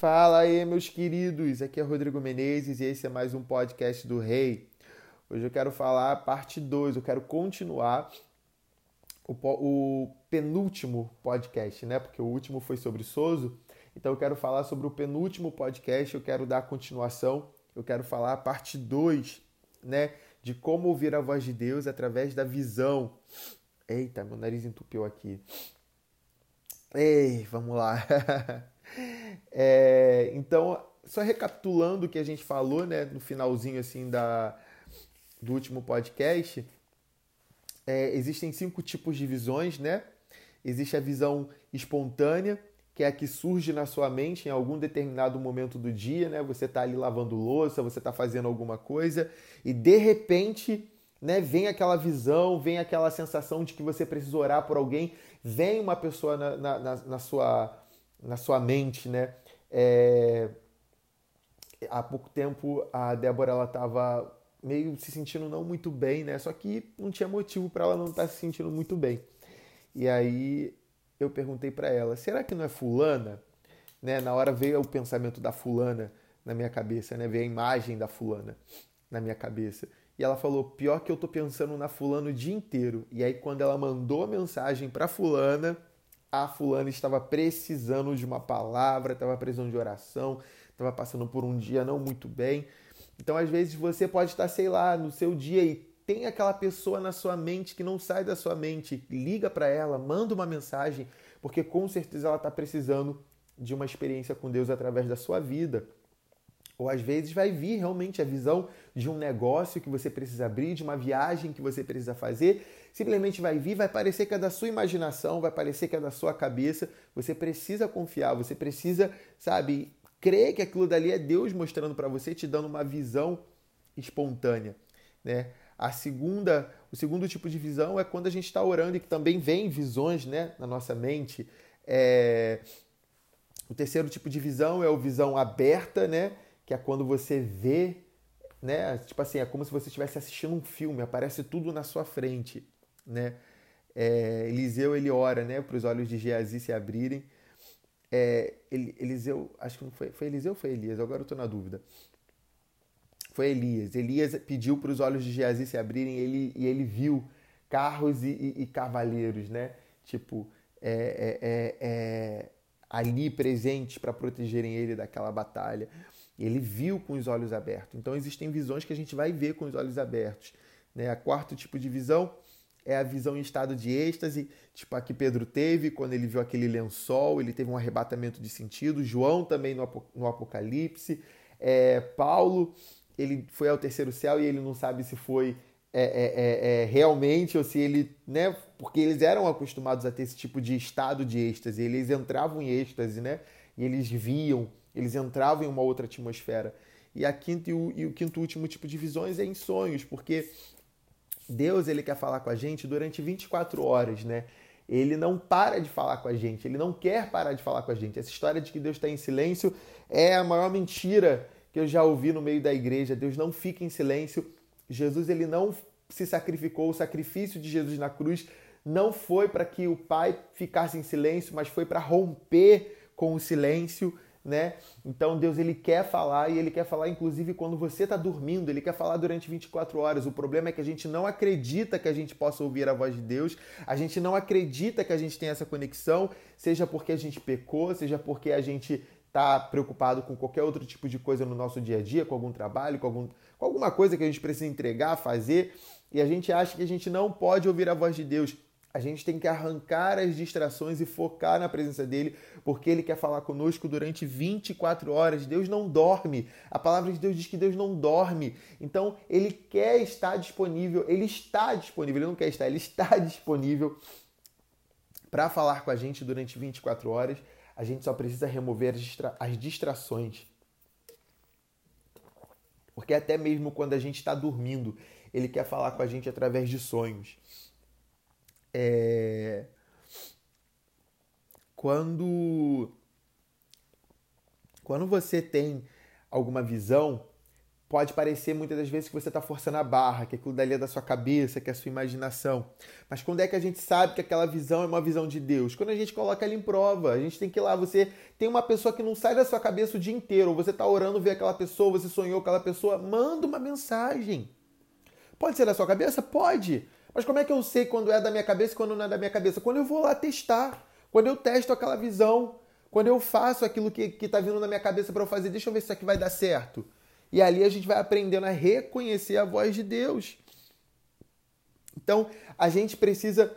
Fala aí, meus queridos. Aqui é Rodrigo Menezes e esse é mais um podcast do Rei. Hoje eu quero falar parte 2, eu quero continuar o, o, penúltimo podcast, né? Porque o último foi sobre Soso. Então eu quero falar sobre o penúltimo podcast, eu quero dar continuação, eu quero falar a parte 2, né? De como ouvir a voz de Deus através da visão. Eita, meu nariz entupiu aqui. Ei, vamos lá. é, então, só recapitulando o que a gente falou, né, no finalzinho assim da, do último podcast, é, existem cinco tipos de visões, né? Existe a visão espontânea, que é a que surge na sua mente em algum determinado momento do dia, né? Você está ali lavando louça, você está fazendo alguma coisa e de repente, né, vem aquela visão, vem aquela sensação de que você precisa orar por alguém, vem uma pessoa na, na, na, na sua na sua mente, né? É... Há pouco tempo a Débora ela estava meio se sentindo não muito bem, né? Só que não tinha motivo para ela não estar tá se sentindo muito bem. E aí eu perguntei para ela: será que não é fulana? Né? Na hora veio o pensamento da fulana na minha cabeça, né? Veio a imagem da fulana na minha cabeça. E ela falou: pior que eu tô pensando na fulana o dia inteiro. E aí quando ela mandou a mensagem para fulana, a fulana estava precisando de uma palavra, estava precisando de oração, estava passando por um dia não muito bem. Então, às vezes, você pode estar, sei lá, no seu dia e tem aquela pessoa na sua mente que não sai da sua mente. Liga para ela, manda uma mensagem, porque com certeza ela está precisando de uma experiência com Deus através da sua vida. Ou às vezes vai vir realmente a visão de um negócio que você precisa abrir, de uma viagem que você precisa fazer. Simplesmente vai vir, vai parecer que é da sua imaginação, vai parecer que é da sua cabeça. Você precisa confiar, você precisa, sabe, crer que aquilo dali é Deus mostrando para você, te dando uma visão espontânea, né? A segunda, o segundo tipo de visão é quando a gente está orando e que também vem visões, né, na nossa mente. É... O terceiro tipo de visão é a visão aberta, né? Que é quando você vê, né? Tipo assim, é como se você estivesse assistindo um filme, aparece tudo na sua frente, né? É, Eliseu ele ora, né, para os olhos de Geazi se abrirem. É, Eliseu, acho que não foi, foi Eliseu ou foi Elias? Agora eu estou na dúvida. Foi Elias. Elias pediu para os olhos de Geazi se abrirem ele, e ele viu carros e, e, e cavaleiros, né? Tipo, é, é, é, é ali presentes para protegerem ele daquela batalha. Ele viu com os olhos abertos. Então existem visões que a gente vai ver com os olhos abertos. Né? A quarto tipo de visão é a visão em estado de êxtase, tipo a que Pedro teve quando ele viu aquele lençol, ele teve um arrebatamento de sentido. João também no Apocalipse. É, Paulo, ele foi ao terceiro céu e ele não sabe se foi é, é, é, é, realmente ou se ele, né? Porque eles eram acostumados a ter esse tipo de estado de êxtase, eles entravam em êxtase, né? E eles viam eles entravam em uma outra atmosfera. E, a quinta, e, o, e o quinto último tipo de visões é em sonhos, porque Deus ele quer falar com a gente durante 24 horas, né? Ele não para de falar com a gente, ele não quer parar de falar com a gente. Essa história de que Deus está em silêncio é a maior mentira que eu já ouvi no meio da igreja. Deus não fica em silêncio. Jesus ele não se sacrificou. O sacrifício de Jesus na cruz não foi para que o Pai ficasse em silêncio, mas foi para romper com o silêncio né? Então Deus ele quer falar e ele quer falar inclusive quando você está dormindo, ele quer falar durante 24 horas. O problema é que a gente não acredita que a gente possa ouvir a voz de Deus, a gente não acredita que a gente tem essa conexão, seja porque a gente pecou, seja porque a gente está preocupado com qualquer outro tipo de coisa no nosso dia a dia, com algum trabalho, com, algum, com alguma coisa que a gente precisa entregar, fazer, e a gente acha que a gente não pode ouvir a voz de Deus. A gente tem que arrancar as distrações e focar na presença dele, porque ele quer falar conosco durante 24 horas. Deus não dorme. A palavra de Deus diz que Deus não dorme. Então, ele quer estar disponível, ele está disponível, ele não quer estar, ele está disponível para falar com a gente durante 24 horas. A gente só precisa remover as, distra as distrações. Porque até mesmo quando a gente está dormindo, ele quer falar com a gente através de sonhos. É... Quando quando você tem alguma visão, pode parecer muitas das vezes que você está forçando a barra, que aquilo dali é da sua cabeça, que é a sua imaginação. Mas quando é que a gente sabe que aquela visão é uma visão de Deus? Quando a gente coloca ela em prova. A gente tem que ir lá, você tem uma pessoa que não sai da sua cabeça o dia inteiro, você está orando, vê aquela pessoa, você sonhou com aquela pessoa, manda uma mensagem. Pode ser da sua cabeça? Pode. Mas como é que eu sei quando é da minha cabeça e quando não é da minha cabeça? Quando eu vou lá testar, quando eu testo aquela visão, quando eu faço aquilo que está vindo na minha cabeça para eu fazer, deixa eu ver se isso aqui vai dar certo. E ali a gente vai aprendendo a reconhecer a voz de Deus. Então, a gente precisa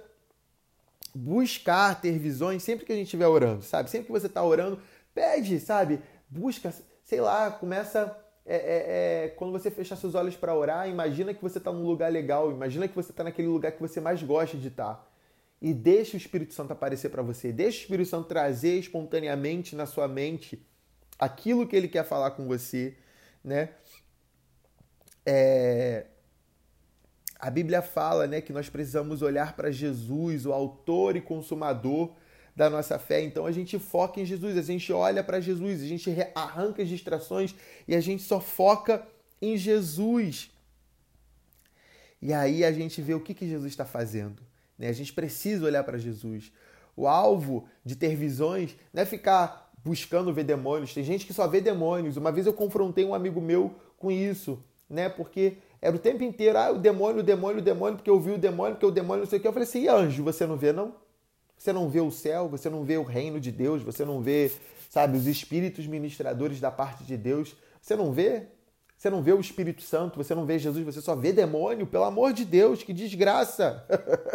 buscar ter visões sempre que a gente estiver orando, sabe? Sempre que você está orando, pede, sabe? Busca, sei lá, começa. É, é, é, quando você fechar seus olhos para orar, imagina que você está num lugar legal, imagina que você está naquele lugar que você mais gosta de estar. Tá. E deixa o Espírito Santo aparecer para você, deixa o Espírito Santo trazer espontaneamente na sua mente aquilo que ele quer falar com você né? É... A Bíblia fala né, que nós precisamos olhar para Jesus, o autor e consumador da nossa fé. Então a gente foca em Jesus, a gente olha para Jesus, a gente arranca as distrações e a gente só foca em Jesus. E aí a gente vê o que, que Jesus está fazendo. Né? A gente precisa olhar para Jesus. O alvo de ter visões não é ficar buscando ver demônios. Tem gente que só vê demônios. Uma vez eu confrontei um amigo meu com isso, né? Porque era o tempo inteiro, ah, o demônio, o demônio, o demônio, porque eu vi o demônio, porque o demônio não sei o que. Eu falei assim, e anjo, você não vê, não? Você não vê o céu, você não vê o reino de Deus, você não vê, sabe, os espíritos ministradores da parte de Deus. Você não vê? Você não vê o Espírito Santo, você não vê Jesus, você só vê demônio. Pelo amor de Deus, que desgraça!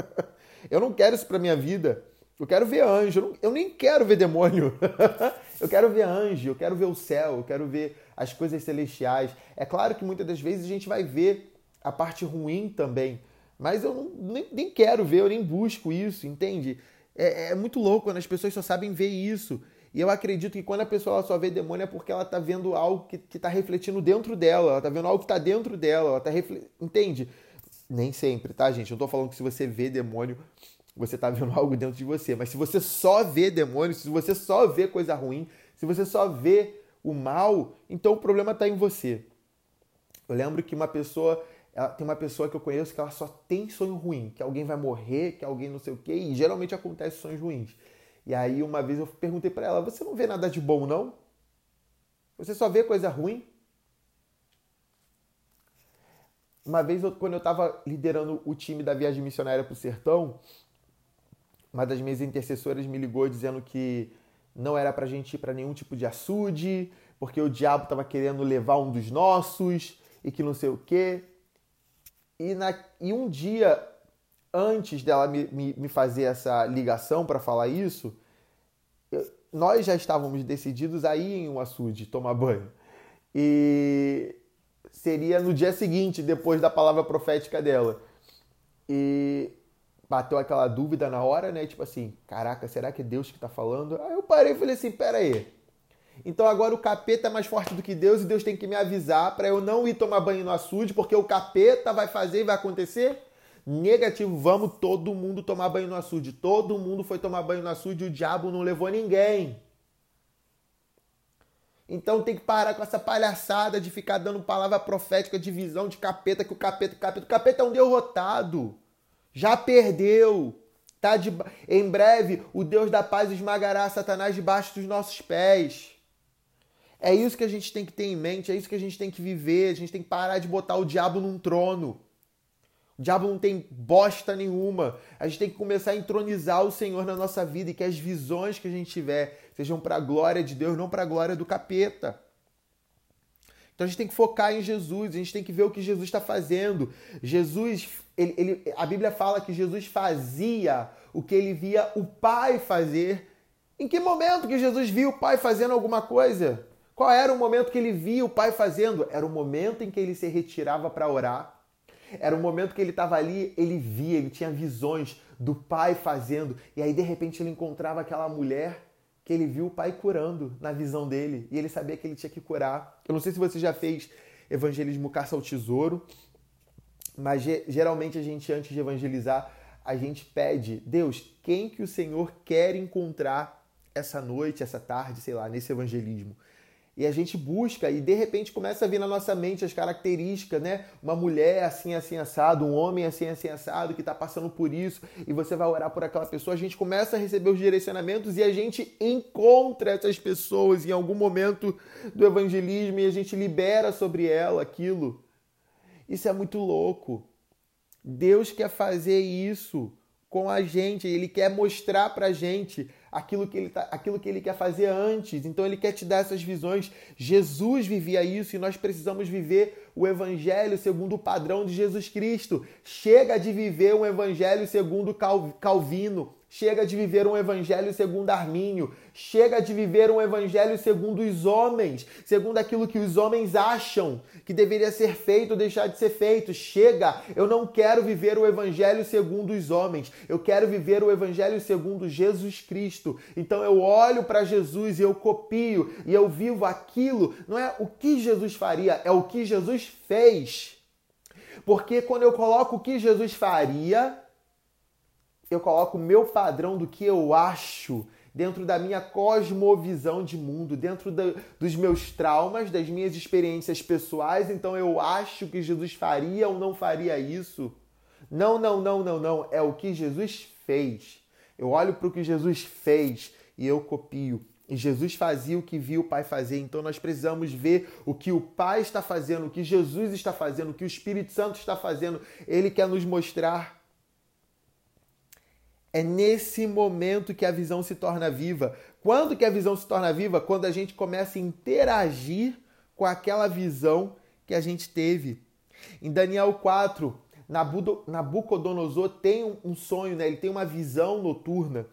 eu não quero isso para minha vida. Eu quero ver anjo, eu, nem quero ver demônio. eu quero ver anjo, eu quero ver o céu, eu quero ver as coisas celestiais. É claro que muitas das vezes a gente vai ver a parte ruim também, mas eu não, nem, nem quero ver, eu nem busco isso, entende? É, é, muito louco quando as pessoas só sabem ver isso. E eu acredito que quando a pessoa só vê demônio é porque ela está vendo algo que está refletindo dentro dela, ela está vendo algo que está dentro dela, ela tá refl... entende? Nem sempre, tá, gente? Eu não tô falando que se você vê demônio, você está vendo algo dentro de você. Mas se você só vê demônios, se você só vê coisa ruim, se você só vê o mal, então o problema está em você. Eu lembro que uma pessoa, ela, tem uma pessoa que eu conheço que ela só tem sonho ruim, que alguém vai morrer, que alguém não sei o quê, e geralmente acontece sonhos ruins. E aí uma vez eu perguntei para ela: "Você não vê nada de bom, não? Você só vê coisa ruim?" Uma vez, quando eu estava liderando o time da viagem missionária para o sertão, uma das minhas intercessoras me ligou dizendo que não era para gente ir para nenhum tipo de açude, porque o diabo estava querendo levar um dos nossos e que não sei o quê. E, na, e um dia antes dela me, me, me fazer essa ligação para falar isso, eu, nós já estávamos decididos a ir em um açude tomar banho. E seria no dia seguinte, depois da palavra profética dela. E bateu aquela dúvida na hora, né? Tipo assim, caraca, será que é Deus que tá falando? Aí eu parei e falei assim, pera aí. Então agora o capeta é mais forte do que Deus e Deus tem que me avisar para eu não ir tomar banho no açude, porque o capeta vai fazer e vai acontecer? Negativo, vamos todo mundo tomar banho no açude. Todo mundo foi tomar banho no açude e o diabo não levou ninguém. Então tem que parar com essa palhaçada de ficar dando palavra profética de visão de capeta, que o capeta, capeta, o capeta é um derrotado já perdeu. Tá de... Em breve, o Deus da paz esmagará Satanás debaixo dos nossos pés. É isso que a gente tem que ter em mente, é isso que a gente tem que viver. A gente tem que parar de botar o diabo num trono. O diabo não tem bosta nenhuma. A gente tem que começar a entronizar o Senhor na nossa vida e que as visões que a gente tiver sejam para a glória de Deus, não para a glória do capeta. Então a gente tem que focar em Jesus, a gente tem que ver o que Jesus está fazendo. Jesus, ele, ele, a Bíblia fala que Jesus fazia o que ele via o Pai fazer. Em que momento que Jesus viu o Pai fazendo alguma coisa? Qual era o momento que ele via o Pai fazendo? Era o momento em que ele se retirava para orar. Era o momento que ele estava ali, ele via, ele tinha visões do Pai fazendo. E aí, de repente, ele encontrava aquela mulher que ele viu o pai curando na visão dele e ele sabia que ele tinha que curar. Eu não sei se você já fez evangelismo caça ao tesouro, mas geralmente a gente antes de evangelizar, a gente pede, Deus, quem que o Senhor quer encontrar essa noite, essa tarde, sei lá, nesse evangelismo? E a gente busca e de repente começa a vir na nossa mente as características, né? Uma mulher assim, assim, assado, um homem assim, assim, assado, que está passando por isso, e você vai orar por aquela pessoa. A gente começa a receber os direcionamentos e a gente encontra essas pessoas em algum momento do evangelismo e a gente libera sobre ela aquilo. Isso é muito louco. Deus quer fazer isso com a gente, ele quer mostrar pra gente aquilo que ele, tá, aquilo que ele quer fazer antes. Então ele quer te dar essas visões. Jesus vivia isso e nós precisamos viver o evangelho segundo o padrão de Jesus Cristo. Chega de viver um evangelho segundo Calvino. Chega de viver um evangelho segundo Arminho. Chega de viver um evangelho segundo os homens, segundo aquilo que os homens acham que deveria ser feito ou deixar de ser feito. Chega! Eu não quero viver o evangelho segundo os homens. Eu quero viver o evangelho segundo Jesus Cristo. Então eu olho para Jesus e eu copio e eu vivo aquilo. Não é o que Jesus faria, é o que Jesus fez. Porque quando eu coloco o que Jesus faria, eu coloco o meu padrão do que eu acho dentro da minha cosmovisão de mundo, dentro da, dos meus traumas, das minhas experiências pessoais. Então eu acho que Jesus faria ou não faria isso. Não, não, não, não, não. É o que Jesus fez. Eu olho para o que Jesus fez e eu copio. E Jesus fazia o que viu o Pai fazer, então nós precisamos ver o que o Pai está fazendo, o que Jesus está fazendo, o que o Espírito Santo está fazendo. Ele quer nos mostrar é nesse momento que a visão se torna viva. Quando que a visão se torna viva? Quando a gente começa a interagir com aquela visão que a gente teve. Em Daniel 4, Nabucodonosor tem um sonho, né? ele tem uma visão noturna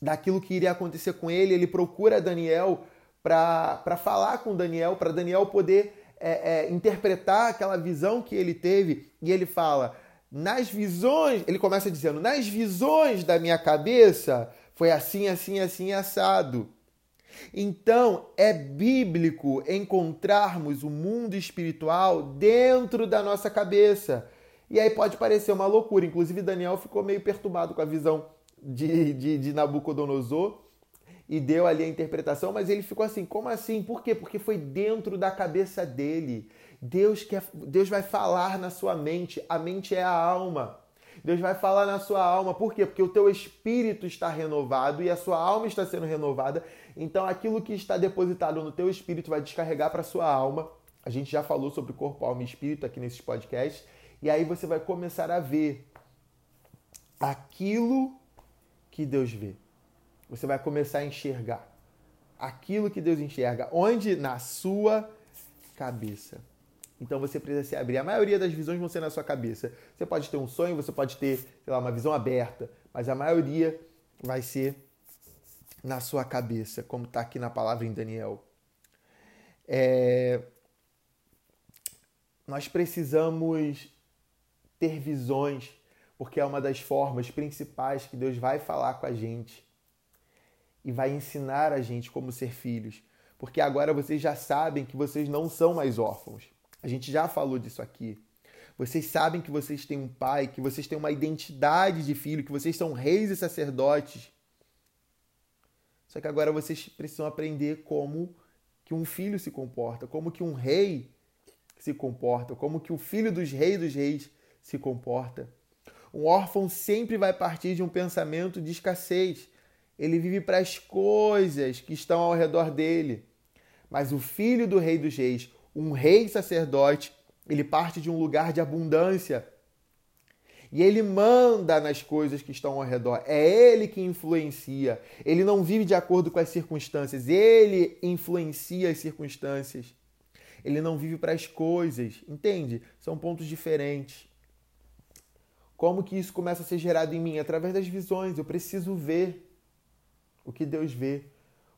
daquilo que iria acontecer com ele. Ele procura Daniel para falar com Daniel, para Daniel poder é, é, interpretar aquela visão que ele teve. E ele fala: nas visões, ele começa dizendo, nas visões da minha cabeça foi assim, assim, assim, assado. Então, é bíblico encontrarmos o mundo espiritual dentro da nossa cabeça. E aí pode parecer uma loucura. Inclusive, Daniel ficou meio perturbado com a visão de, de, de Nabucodonosor e deu ali a interpretação, mas ele ficou assim: como assim? Por quê? Porque foi dentro da cabeça dele. Deus, quer, Deus vai falar na sua mente. A mente é a alma. Deus vai falar na sua alma. Por quê? Porque o teu espírito está renovado e a sua alma está sendo renovada. Então aquilo que está depositado no teu espírito vai descarregar para a sua alma. A gente já falou sobre corpo, alma e espírito aqui nesses podcasts. E aí você vai começar a ver aquilo que Deus vê. Você vai começar a enxergar aquilo que Deus enxerga. Onde? Na sua cabeça. Então você precisa se abrir. A maioria das visões vão ser na sua cabeça. Você pode ter um sonho, você pode ter, sei lá, uma visão aberta, mas a maioria vai ser na sua cabeça, como está aqui na palavra em Daniel. É... Nós precisamos ter visões, porque é uma das formas principais que Deus vai falar com a gente e vai ensinar a gente como ser filhos. Porque agora vocês já sabem que vocês não são mais órfãos. A gente já falou disso aqui. Vocês sabem que vocês têm um pai, que vocês têm uma identidade de filho, que vocês são reis e sacerdotes. Só que agora vocês precisam aprender como que um filho se comporta, como que um rei se comporta, como que o filho dos reis dos reis se comporta. Um órfão sempre vai partir de um pensamento de escassez. Ele vive para as coisas que estão ao redor dele. Mas o filho do rei dos reis, um rei sacerdote, ele parte de um lugar de abundância. E ele manda nas coisas que estão ao redor. É ele que influencia. Ele não vive de acordo com as circunstâncias. Ele influencia as circunstâncias. Ele não vive para as coisas. Entende? São pontos diferentes. Como que isso começa a ser gerado em mim? Através das visões. Eu preciso ver o que Deus vê.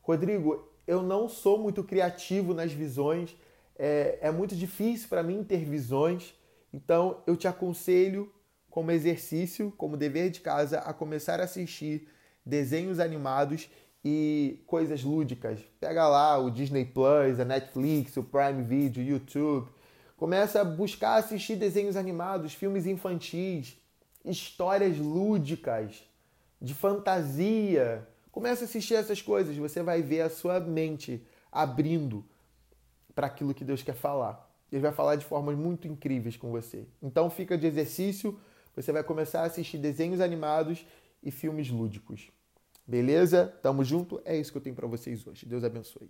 Rodrigo, eu não sou muito criativo nas visões é, é muito difícil para mim ter visões, então eu te aconselho, como exercício, como dever de casa, a começar a assistir desenhos animados e coisas lúdicas. Pega lá o Disney Plus, a Netflix, o Prime Video, o YouTube. Começa a buscar assistir desenhos animados, filmes infantis, histórias lúdicas, de fantasia. Começa a assistir essas coisas, você vai ver a sua mente abrindo para aquilo que Deus quer falar. Ele vai falar de formas muito incríveis com você. Então fica de exercício, você vai começar a assistir desenhos animados e filmes lúdicos. Beleza? Tamo junto? É isso que eu tenho para vocês hoje. Deus abençoe.